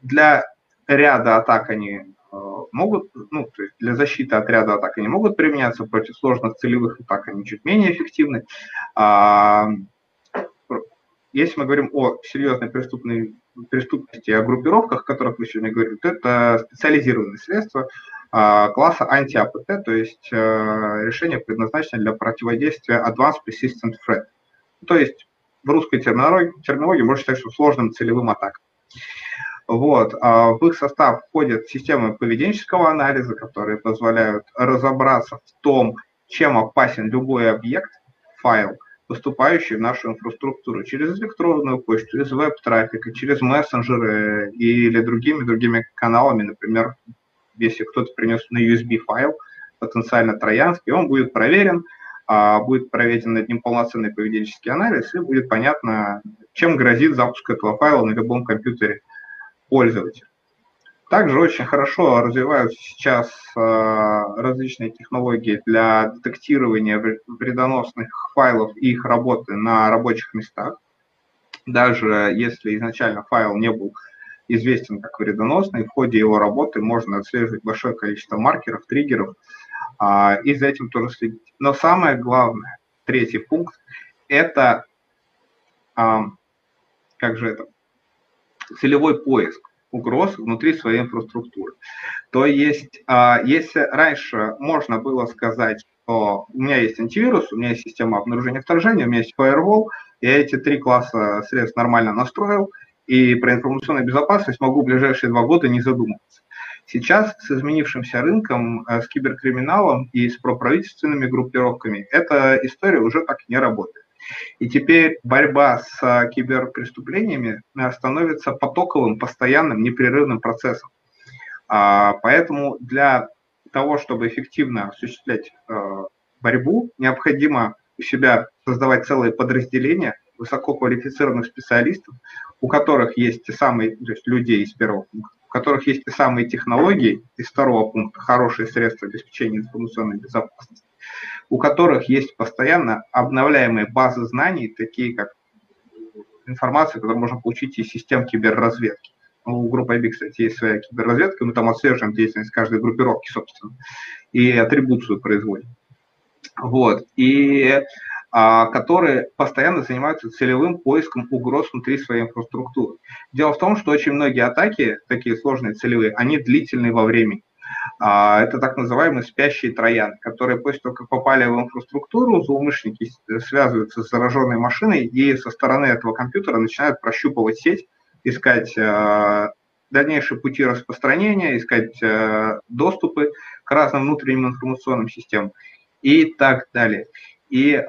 S3: для ряда атак они э, могут, ну, то есть для защиты от ряда атак они могут применяться, против сложных целевых атак они чуть менее эффективны. Если мы говорим о серьезной преступной преступности о группировках, о которых вы сегодня говорили, то это специализированные средства а, класса анти-АПТ, то есть э, решение предназначено для противодействия Advanced Persistent Threat. То есть в русской терминологии, терминологии можно считать, что сложным целевым атакам. Вот. А в их состав входят системы поведенческого анализа, которые позволяют разобраться в том, чем опасен любой объект, файл – поступающие в нашу инфраструктуру через электронную почту, через веб-трафик, через мессенджеры или другими другими каналами, например, если кто-то принес на USB файл, потенциально троянский, он будет проверен, а, будет проведен над ним полноценный поведенческий анализ, и будет понятно, чем грозит запуск этого файла на любом компьютере пользователя. Также очень хорошо развиваются сейчас а, различные технологии для детектирования вредоносных файлов и их работы на рабочих местах. Даже если изначально файл не был известен как вредоносный, в ходе его работы можно отслеживать большое количество маркеров, триггеров, а, и за этим тоже следить. Но самое главное, третий пункт, это, как же это, целевой поиск угроз внутри своей инфраструктуры. То есть, а, если раньше можно было сказать, что у меня есть антивирус, у меня есть система обнаружения вторжения, у меня есть firewall, я эти три класса средств нормально настроил, и про информационную безопасность могу в ближайшие два года не задумываться. Сейчас с изменившимся рынком, э, с киберкриминалом и с проправительственными группировками эта история уже так не работает. И теперь борьба с а, киберпреступлениями а, становится потоковым, постоянным, непрерывным процессом. А, поэтому для того, чтобы эффективно осуществлять борьбу, необходимо у себя создавать целые подразделения высококвалифицированных специалистов, у которых есть те самые, то есть людей из первого пункта, у которых есть те самые технологии из второго пункта, хорошие средства обеспечения информационной безопасности, у которых есть постоянно обновляемые базы знаний, такие как информация, которую можно получить из систем киберразведки. Ну, у группы IB, кстати, есть своя киберразведка, мы там отслеживаем деятельность каждой группировки, собственно, и атрибуцию производим. Вот. И а, которые постоянно занимаются целевым поиском угроз внутри своей инфраструктуры. Дело в том, что очень многие атаки, такие сложные целевые, они длительные во времени. А, это так называемые спящие трояны, которые после того, как попали в инфраструктуру, злоумышленники связываются с зараженной машиной и со стороны этого компьютера начинают прощупывать сеть, искать а, дальнейшие пути распространения, искать а, доступы к разным внутренним информационным системам и так далее. И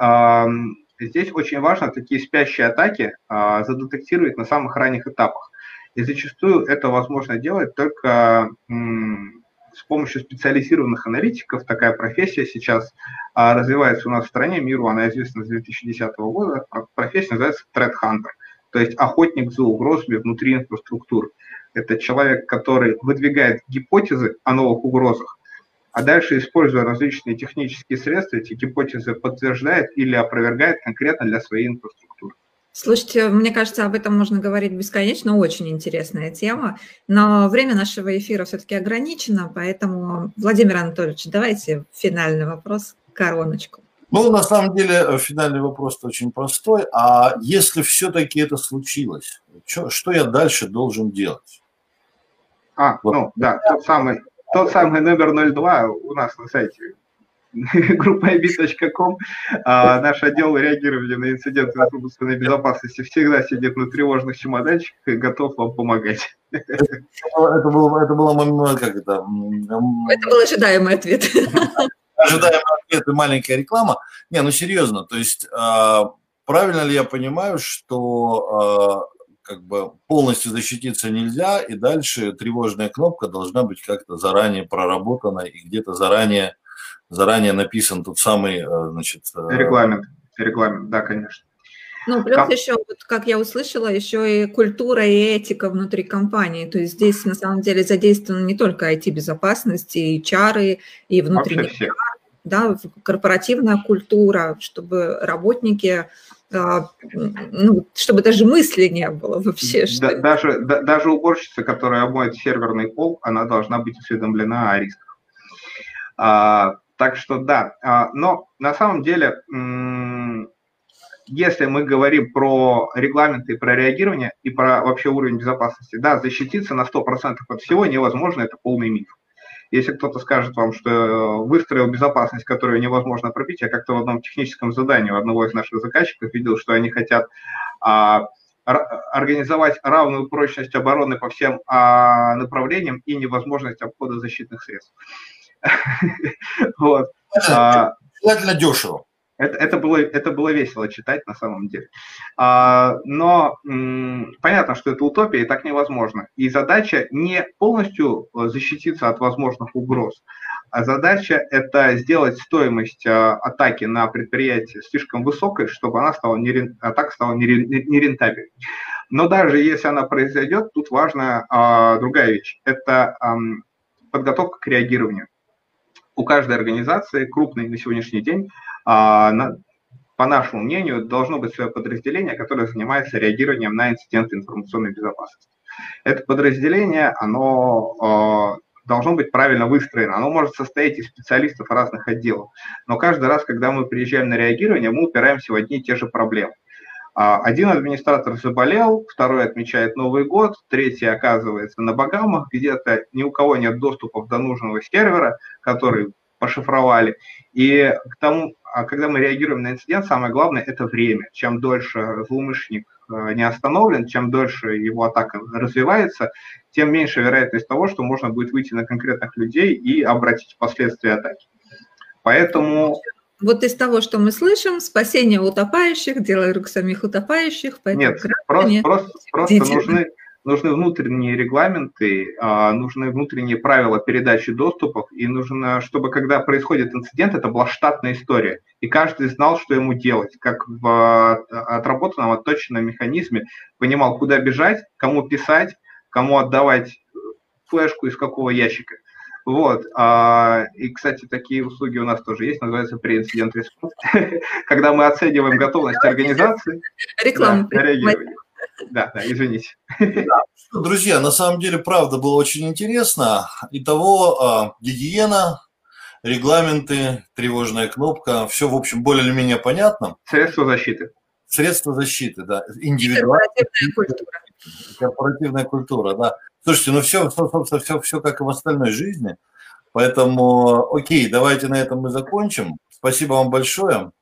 S3: здесь очень важно такие спящие атаки задетектировать на самых ранних этапах. И зачастую это возможно делать только с помощью специализированных аналитиков такая профессия сейчас а, развивается у нас в стране, миру она известна с 2010 года. Профессия называется threat hunter, то есть охотник за угрозами внутри инфраструктуры. Это человек, который выдвигает гипотезы о новых угрозах, а дальше, используя различные технические средства, эти гипотезы подтверждает или опровергает конкретно для своей инфраструктуры.
S2: Слушайте, мне кажется, об этом можно говорить бесконечно, очень интересная тема, но время нашего эфира все-таки ограничено, поэтому, Владимир Анатольевич, давайте финальный вопрос, короночку.
S1: Ну, на самом деле, финальный вопрос очень простой. А если все-таки это случилось, что, что я дальше должен делать?
S3: А, вот. ну, да, тот самый, тот самый номер 02 у нас на сайте группаib.com. А, наш отдел реагирования на инциденты информационной безопасности всегда сидит на тревожных чемоданчиках и готов вам помогать.
S1: Это, это, было, это было, как это?
S2: Это был ожидаемый ответ.
S1: Ожидаемый ответ и маленькая реклама. Не, ну серьезно, то есть а, правильно ли я понимаю, что а, как бы полностью защититься нельзя, и дальше тревожная кнопка должна быть как-то заранее проработана и где-то заранее, заранее написан тот самый, э, значит...
S3: Э, регламент, регламент, да, конечно.
S2: Ну, плюс Ком... еще, вот, как я услышала, еще и культура и этика внутри компании. То есть здесь на самом деле задействованы не только IT-безопасность, и HR, и внутренний да, корпоративная культура, чтобы работники а, ну, чтобы даже мысли не было вообще.
S3: Что... Да, даже, да, даже уборщица, которая обмоет серверный пол, она должна быть осведомлена о рисках. А, так что да, а, но на самом деле, если мы говорим про регламенты, про реагирование и про вообще уровень безопасности, да, защититься на 100% от всего невозможно, это полный миф. Если кто-то скажет вам, что выстроил безопасность, которую невозможно пробить, я как-то в одном техническом задании у одного из наших заказчиков видел, что они хотят а, организовать равную прочность обороны по всем а, направлениям и невозможность обхода защитных средств.
S1: Вот. Желательно дешево.
S3: Это, это, было, это было весело читать на самом деле. А, но м, понятно, что это утопия, и так невозможно. И задача не полностью э, защититься от возможных угроз, а задача это сделать стоимость а, атаки на предприятие слишком высокой, чтобы она стала не, атака стала нерентабельной. Но даже если она произойдет, тут важна а, другая вещь. Это а, подготовка к реагированию. У каждой организации, крупной на сегодняшний день, а, по нашему мнению, должно быть свое подразделение, которое занимается реагированием на инциденты информационной безопасности. Это подразделение, оно а, должно быть правильно выстроено. Оно может состоять из специалистов разных отделов. Но каждый раз, когда мы приезжаем на реагирование, мы упираемся в одни и те же проблемы. А, один администратор заболел, второй отмечает Новый год, третий оказывается на Багамах, где-то ни у кого нет доступа до нужного сервера, который пошифровали. И к тому, а когда мы реагируем на инцидент, самое главное – это время. Чем дольше злоумышленник э, не остановлен, чем дольше его атака развивается, тем меньше вероятность того, что можно будет выйти на конкретных людей и обратить последствия атаки. Поэтому
S2: вот из того, что мы слышим, спасение утопающих, дело рук самих утопающих.
S3: Нет, просто, просто, просто нужны, нужны внутренние регламенты, а, нужны внутренние правила передачи доступов, и нужно, чтобы когда происходит инцидент, это была штатная история, и каждый знал, что ему делать, как в а, отработанном, отточенном механизме, понимал, куда бежать, кому писать, кому отдавать флешку из какого ящика. Вот. А, и, кстати, такие услуги у нас тоже есть, называется pre-incident response, когда мы оцениваем готовность организации.
S2: Реклама.
S3: Да, да, извините.
S1: Да. Друзья, на самом деле, правда, было очень интересно. Итого, а, гигиена, регламенты, тревожная кнопка, все, в общем, более или менее понятно.
S3: Средства защиты.
S1: Средства защиты, да. Индивидуальная культура. Корпоративная культура, да. Слушайте, ну все, все, все, все как и в остальной жизни. Поэтому, окей, давайте на этом мы закончим. Спасибо вам большое.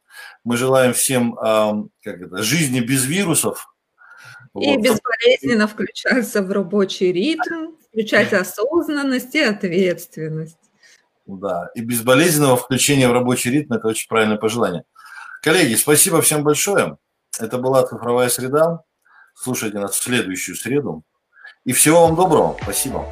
S1: Мы желаем всем как это, жизни без вирусов.
S2: И вот. безболезненно включаться в рабочий ритм, включать осознанность и ответственность.
S1: Да, и безболезненного включения в рабочий ритм – это очень правильное пожелание. Коллеги, спасибо всем большое. Это была «Цифровая среда». Слушайте нас в следующую среду. И всего вам доброго. Спасибо.